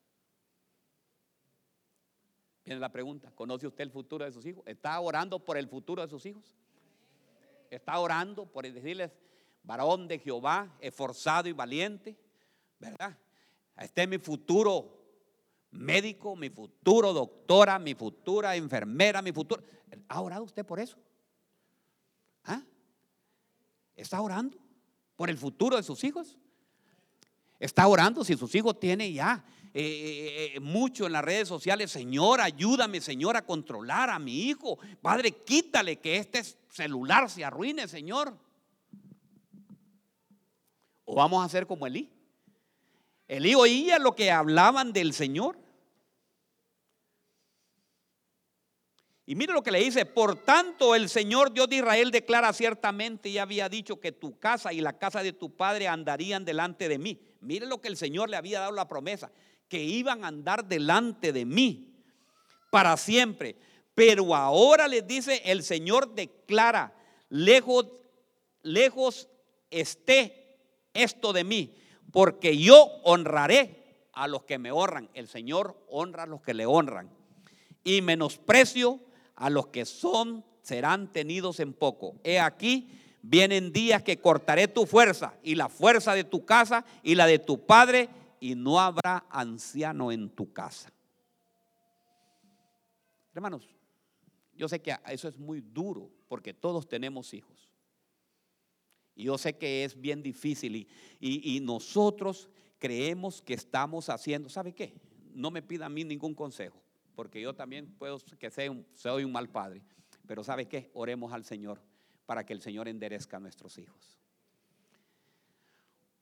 Viene la pregunta, ¿conoce usted el futuro de sus hijos? ¿Está orando por el futuro de sus hijos? ¿Está orando por decirles, varón de Jehová, esforzado y valiente? ¿Verdad? Este es mi futuro médico, mi futuro doctora, mi futura enfermera, mi futuro. ¿Ha orado usted por eso? ¿Ah? ¿Está orando por el futuro de sus hijos? ¿Está orando si sus hijos tienen ya eh, eh, eh, mucho en las redes sociales? Señor, ayúdame, Señor, a controlar a mi hijo. Padre, quítale que este celular se arruine, Señor. ¿O vamos a hacer como Elí? Elí oía lo que hablaban del Señor. Y mire lo que le dice, por tanto el Señor Dios de Israel declara ciertamente y había dicho que tu casa y la casa de tu padre andarían delante de mí. Mire lo que el Señor le había dado la promesa, que iban a andar delante de mí para siempre. Pero ahora les dice, el Señor declara, lejos, lejos esté esto de mí, porque yo honraré a los que me honran. El Señor honra a los que le honran. Y menosprecio a los que son serán tenidos en poco. He aquí, vienen días que cortaré tu fuerza y la fuerza de tu casa y la de tu padre, y no habrá anciano en tu casa. Hermanos, yo sé que eso es muy duro porque todos tenemos hijos. Yo sé que es bien difícil y, y nosotros creemos que estamos haciendo, ¿sabe qué? No me pida a mí ningún consejo porque yo también puedo que sea soy un mal padre. Pero ¿sabe qué? Oremos al Señor para que el Señor enderezca a nuestros hijos.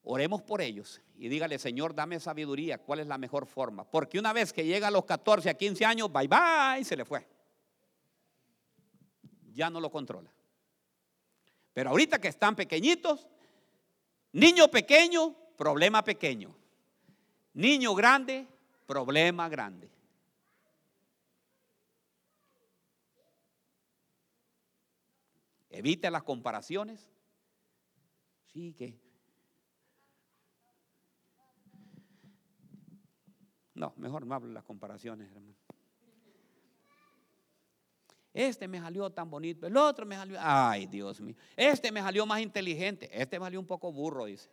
Oremos por ellos y dígale, Señor, dame sabiduría, ¿cuál es la mejor forma? Porque una vez que llega a los 14 a 15 años, bye bye, se le fue. Ya no lo controla. Pero ahorita que están pequeñitos, niño pequeño, problema pequeño. Niño grande, problema grande. Evite las comparaciones. Sí, que. No, mejor no hable las comparaciones, hermano. Este me salió tan bonito, el otro me salió, ay Dios mío, este me salió más inteligente, este me salió un poco burro, dice.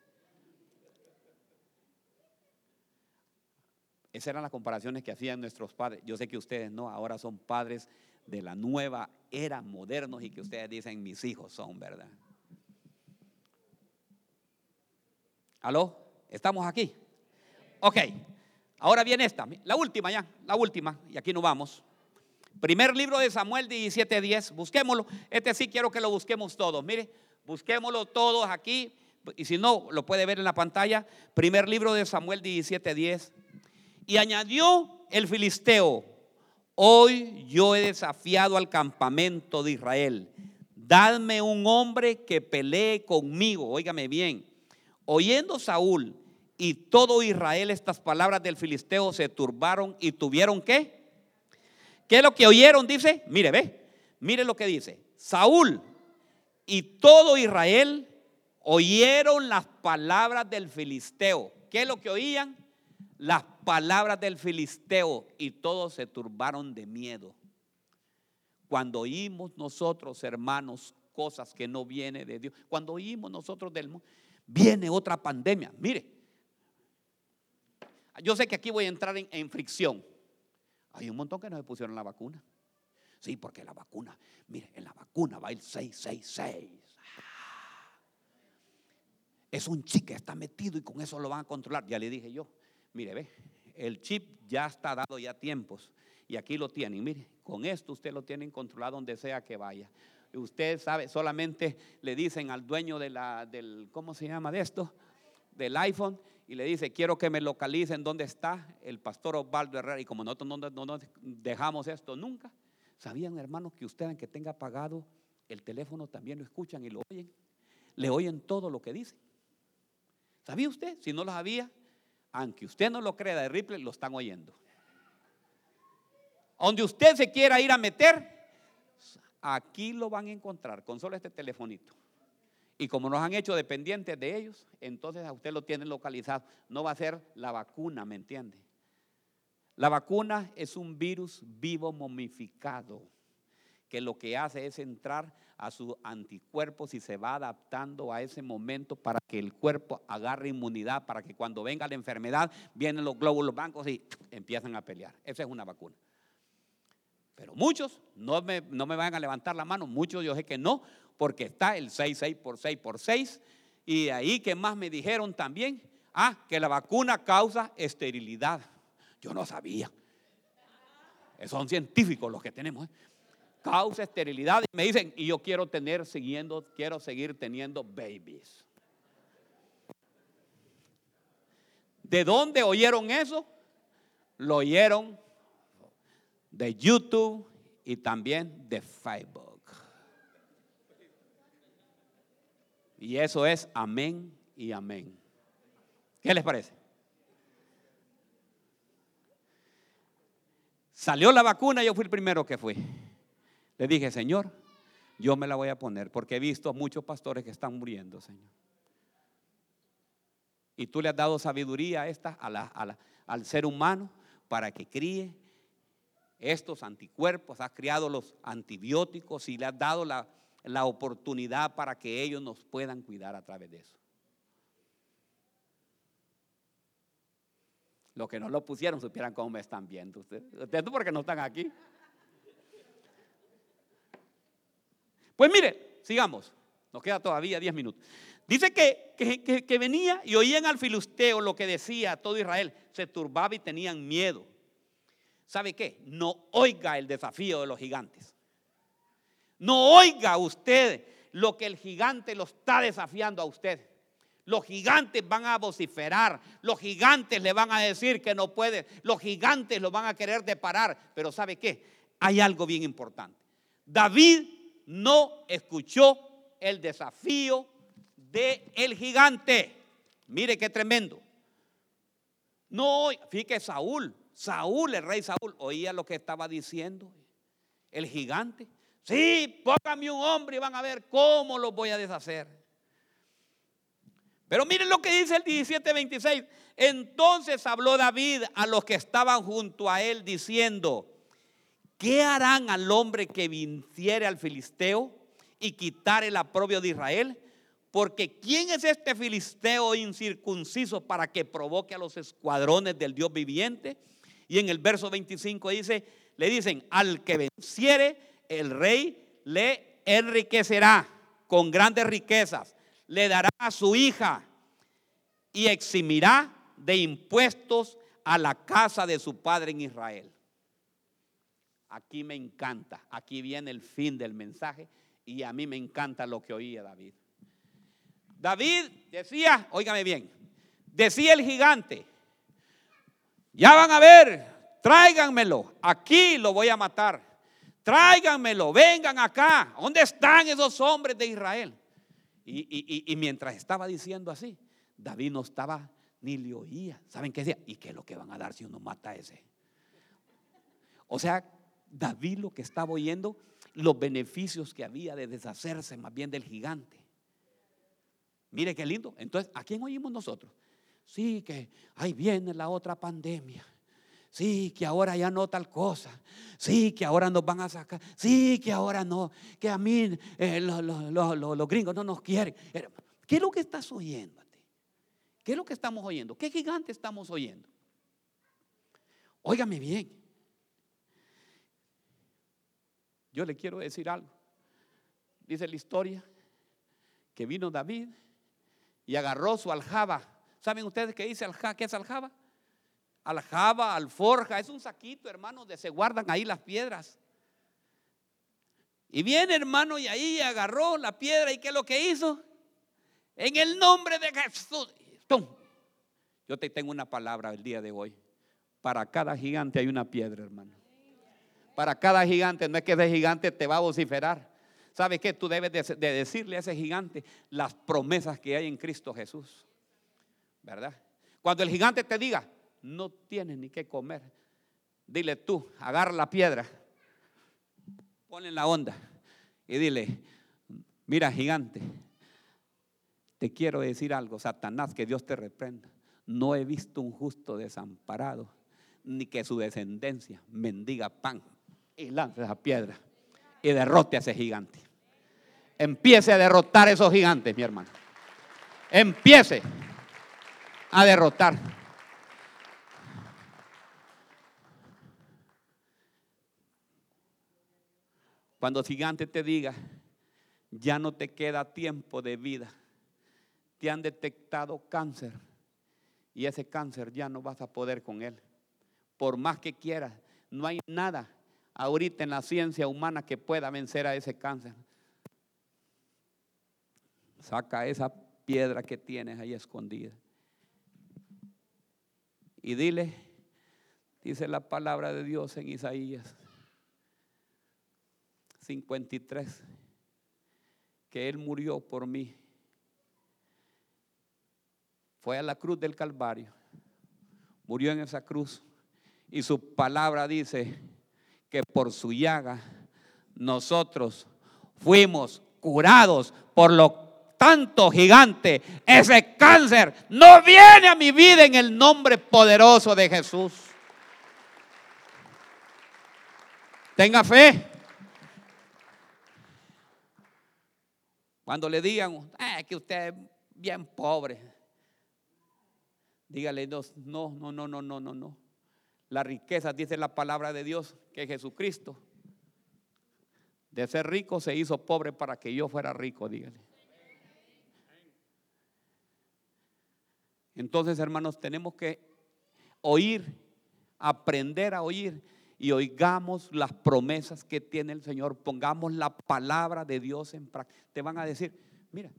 Esas eran las comparaciones que hacían nuestros padres. Yo sé que ustedes no, ahora son padres de la nueva era modernos y que ustedes dicen mis hijos son, ¿verdad? ¿Aló? ¿Estamos aquí? Ok, ahora viene esta, la última ya, la última, y aquí nos vamos. Primer libro de Samuel 17:10, busquémoslo. Este sí quiero que lo busquemos todos. Mire, busquémoslo todos aquí. Y si no, lo puede ver en la pantalla. Primer libro de Samuel 17:10. Y añadió el filisteo, Hoy yo he desafiado al campamento de Israel. Dadme un hombre que pelee conmigo. Óigame bien. Oyendo Saúl y todo Israel estas palabras del filisteo se turbaron y tuvieron qué? ¿Qué es lo que oyeron? Dice, mire, ve, mire lo que dice. Saúl y todo Israel oyeron las palabras del filisteo. ¿Qué es lo que oían? las palabras del filisteo y todos se turbaron de miedo. Cuando oímos nosotros, hermanos, cosas que no vienen de Dios, cuando oímos nosotros del mundo, viene otra pandemia. Mire, yo sé que aquí voy a entrar en, fricción. Hay un montón que no se pusieron la vacuna. Sí, porque la vacuna, mire, en la vacuna va el 666. Es un chique, está metido y con eso lo van a controlar. Ya le dije yo, Mire, ve, el chip ya está dado ya tiempos y aquí lo tienen. Mire, con esto usted lo tienen controlado donde sea que vaya. usted sabe, solamente le dicen al dueño de la, del, ¿cómo se llama de esto? Del iPhone y le dice, quiero que me localicen dónde está el pastor Osvaldo Herrera. Y como nosotros no, no, dejamos esto nunca, ¿sabían hermanos que usted, aunque tenga apagado el teléfono, también lo escuchan y lo oyen? Le oyen todo lo que dice. ¿Sabía usted? Si no lo sabía, aunque usted no lo crea de Ripley, lo están oyendo. Donde usted se quiera ir a meter, aquí lo van a encontrar con solo este telefonito. Y como nos han hecho dependientes de ellos, entonces a usted lo tienen localizado. No va a ser la vacuna, ¿me entiende? La vacuna es un virus vivo momificado que lo que hace es entrar a sus anticuerpos y se va adaptando a ese momento para que el cuerpo agarre inmunidad, para que cuando venga la enfermedad vienen los glóbulos blancos y empiezan a pelear. Esa es una vacuna. Pero muchos, no me, no me van a levantar la mano, muchos yo sé que no, porque está el 6, 6 por 6 por 6. Y ahí que más me dijeron también, ah, que la vacuna causa esterilidad. Yo no sabía. Son científicos los que tenemos. ¿eh? Causa esterilidad. Y me dicen, y yo quiero tener, siguiendo, quiero seguir teniendo babies. ¿De dónde oyeron eso? Lo oyeron de YouTube y también de Facebook. Y eso es amén y amén. ¿Qué les parece? Salió la vacuna, yo fui el primero que fui. Le dije, Señor, yo me la voy a poner porque he visto muchos pastores que están muriendo, Señor. Y tú le has dado sabiduría a esta, al ser humano para que críe estos anticuerpos, has criado los antibióticos y le has dado la, oportunidad para que ellos nos puedan cuidar a través de eso. Los que no lo pusieron supieran cómo me están viendo ustedes. Ustedes porque no están aquí. Pues mire, sigamos. Nos queda todavía 10 minutos. Dice que, que, que, venía y oían al filisteo lo que decía todo Israel. Se turbaba y tenían miedo. ¿sabe qué? No oiga el desafío de los gigantes. No oiga usted lo que el gigante lo está desafiando a usted. Los gigantes van a vociferar, los gigantes le van a decir que no puede, los gigantes lo van a querer deparar, pero ¿sabe qué? Hay algo bien importante. David no escuchó el desafío del el gigante. Mire qué tremendo. No, fíjate Saúl Saúl, el rey Saúl, oía lo que estaba diciendo el gigante. Sí, póngame un hombre y van a ver cómo los voy a deshacer. Pero miren lo que dice el 17:26. Entonces habló David a los que estaban junto a él diciendo, ¿qué harán al hombre que venciere al filisteo y quitare el aprobio de Israel? Porque ¿quién es este filisteo incircunciso para que provoque a los escuadrones del Dios viviente? Y en el verso 25 dice, le dicen, al que venciere, el rey le enriquecerá con grandes riquezas, le dará a su hija y eximirá de impuestos a la casa de su padre en Israel. Aquí me encanta, aquí viene el fin del mensaje y a mí me encanta lo que oía David. David decía, óigame bien, decía el gigante, ya van a ver, tráiganmelo, aquí lo voy a matar. Tráiganmelo, vengan acá. ¿Dónde están esos hombres de Israel? Y, mientras estaba diciendo así, David no estaba ni le oía. ¿Saben qué decía? ¿Y qué es lo que van a dar si uno mata a ese? O sea, David lo que estaba oyendo, los beneficios que había de deshacerse más bien del gigante. Mire qué lindo. Entonces, ¿a quién oímos nosotros? Sí, que ahí viene la otra pandemia. Sí, que ahora ya no tal cosa. Sí, que ahora nos van a sacar. Sí, que ahora no. Que a mí eh, los, gringos no nos quieren. ¿Qué es lo que estás oyendo? ¿Qué es lo que estamos oyendo? ¿Qué gigante estamos oyendo? Óigame bien. Yo le quiero decir algo. Dice la historia que vino David y agarró su aljaba ¿Saben ustedes qué dice aljaba? ¿Qué es aljaba? Aljaba, alforja, es un saquito, hermano, donde se guardan ahí las piedras. Y viene hermano y ahí agarró la piedra y ¿qué es lo que hizo? En el nombre de Jesús. Yo te tengo una palabra el día de hoy. Para cada gigante hay una piedra, hermano. Para cada gigante, no es que ese gigante te va a vociferar. ¿Sabes qué? Tú debes de, decirle a ese gigante las promesas que hay en Cristo Jesús. ¿Verdad? Cuando el gigante te diga, no tienes ni qué comer, dile tú, agarra la piedra, ponle en la onda y dile, mira gigante, te quiero decir algo, Satanás, que Dios te reprenda. No he visto un justo desamparado, ni que su descendencia mendiga pan y lance esa piedra y derrote a ese gigante. Empiece a derrotar a esos gigantes, mi hermano. Empiece a derrotar. Cuando gigante te diga, ya no te queda tiempo de vida, te han detectado cáncer y ese cáncer ya no vas a poder con él. Por más que quieras, no hay nada ahorita en la ciencia humana que pueda vencer a ese cáncer. Saca esa piedra que tienes ahí escondida. Y dile, dice la palabra de Dios en Isaías 53, que Él murió por mí. Fue a la cruz del Calvario, murió en esa cruz. Y su palabra dice, que por su llaga nosotros fuimos curados por lo tanto gigante. Ese cáncer no viene a mi vida en el nombre poderoso de Jesús. Tenga fe. Cuando le digan ah, que usted es bien pobre, dígale no, no, no, no, no, no, no. La riqueza, dice la palabra de Dios, que Jesucristo de ser rico se hizo pobre para que yo fuera rico, dígale. Entonces, hermanos, tenemos que oír, aprender a oír y oigamos las promesas que tiene el Señor. Pongamos la palabra de Dios en práctica. Te van a decir, mira,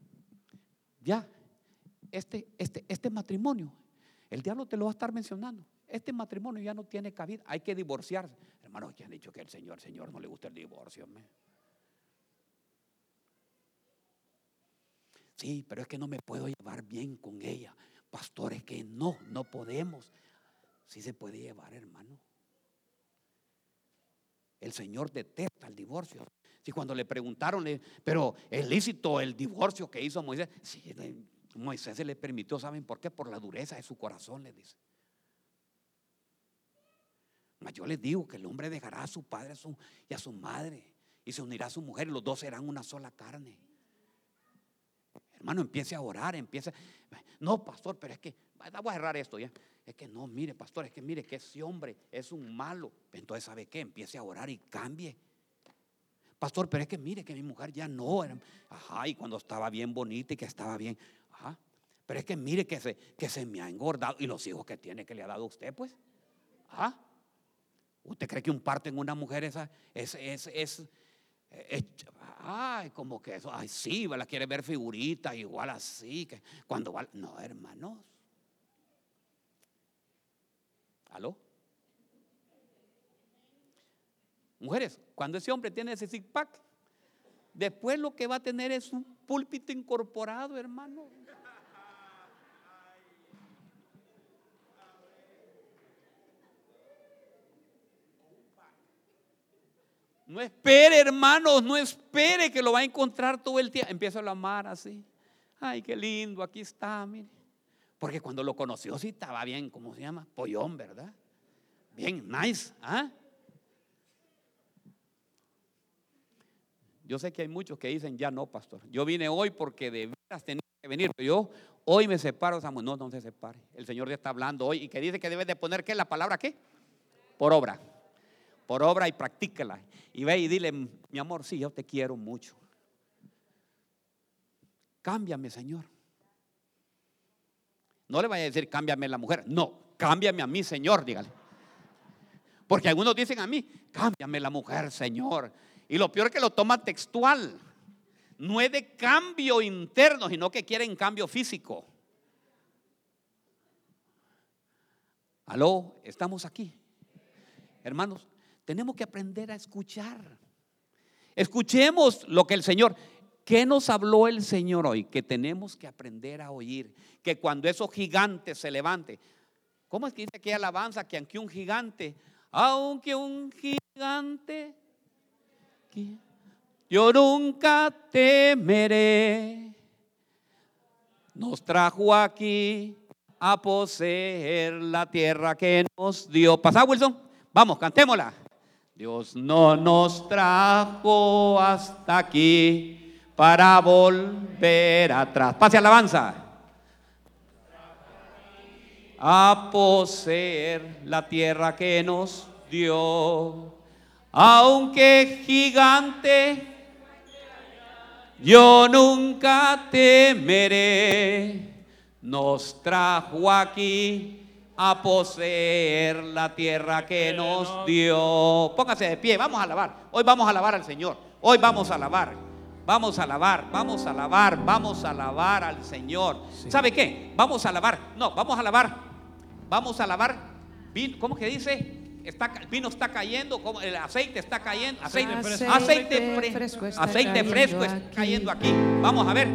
ya, este, este, este matrimonio, el diablo te lo va a estar mencionando este matrimonio ya no tiene cabida, hay que divorciarse. Hermanos, que han dicho que el Señor, Señor, no le gusta el divorcio. Sí, pero es que no me puedo llevar bien con ella. Pastor, es que no, no podemos. Sí se puede llevar, hermano. El Señor detesta el divorcio. Si cuando le preguntaron, pero es lícito el divorcio que hizo Moisés. Sí, Moisés se le permitió, ¿saben por qué? Por la dureza de su corazón, le dice yo les digo que el hombre dejará a su padre y a su madre y se unirá a su mujer y los dos serán una sola carne. Hermano, empiece a orar, empiece. No, pastor, pero es que, voy a cerrar esto ya. Es que no, mire, pastor, es que mire que ese hombre es un malo. Entonces, ¿sabe qué? Empiece a orar y cambie. Pastor, pero es que mire que mi mujer ya no. Ajá, y cuando estaba bien bonita y que estaba bien. Ajá. Pero es que mire que se, que se me ha engordado. Y los hijos que tiene que le ha dado usted, pues. Ajá. ¿Usted cree que un parto en una mujer esa es, es, es, ay, como que eso, ay, sí, la quiere ver figurita, igual así, que cuando va, no, hermanos. Mujeres, cuando ese hombre tiene ese six pack, después lo que va a tener es un púlpito incorporado, hermano. No espere, hermanos, no espere que lo va a encontrar todo el tiempo. Empieza a amar así. Ay, qué lindo, aquí está, mire. Porque cuando lo conoció, sí estaba bien, ¿cómo se llama? Pollón, ¿verdad? Bien, nice. ¿ah? Yo sé que hay muchos que dicen, ya no, pastor. Yo vine hoy porque de veras tenía que venir. Pero yo hoy me separo, Samuel. No, no se separe. El Señor ya está hablando hoy y que dice que debe de poner, ¿qué? La palabra, ¿qué? Por obra por obra y practícala. Y ve y dile, mi amor, sí, yo te quiero mucho. Cámbiame, Señor. No le vaya a decir, cámbiame la mujer. No, cámbiame a mí, Señor, dígale. Porque algunos dicen a mí, cámbiame la mujer, Señor. Y lo peor es que lo toma textual. No es de cambio interno, sino que quieren cambio físico. Aló, estamos aquí. Hermanos, tenemos que aprender a escuchar. Escuchemos lo que el Señor, ¿qué nos habló el Señor hoy? Que tenemos que aprender a oír. Que cuando esos gigantes se levante, ¿cómo es que dice aquí alabanza? Que aunque un gigante, aunque un gigante, yo nunca temeré. Nos trajo aquí a poseer la tierra que nos dio. ¿Pasa, Wilson? Vamos, cantémosla. Dios no nos trajo hasta aquí para volver atrás. Pase alabanza. A poseer la tierra que nos dio. Aunque gigante, yo nunca temeré nos trajo aquí a poseer la tierra que nos dio. Póngase de pie, vamos a alabar. Hoy vamos a alabar al Señor. Hoy vamos a alabar. Vamos a alabar, vamos a alabar, vamos a alabar al Señor. ¿Sabe qué? Vamos a alabar. No, vamos a alabar. Vamos a alabar. ¿Cómo que dice? Está, el vino está cayendo, el aceite está cayendo, aceite, aceite, fresco, aceite fresco está cayendo aquí. Vamos a ver,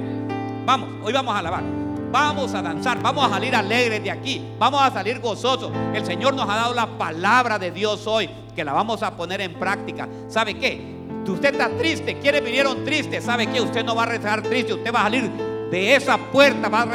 vamos, hoy vamos a alabar. Vamos a danzar, vamos a salir alegres de aquí, vamos a salir gozosos. El Señor nos ha dado la palabra de Dios hoy, que la vamos a poner en práctica. ¿Sabe qué? Usted está triste, quienes vinieron tristes, ¿sabe qué? Usted no va a rezar triste, usted va a salir de esa puerta, va a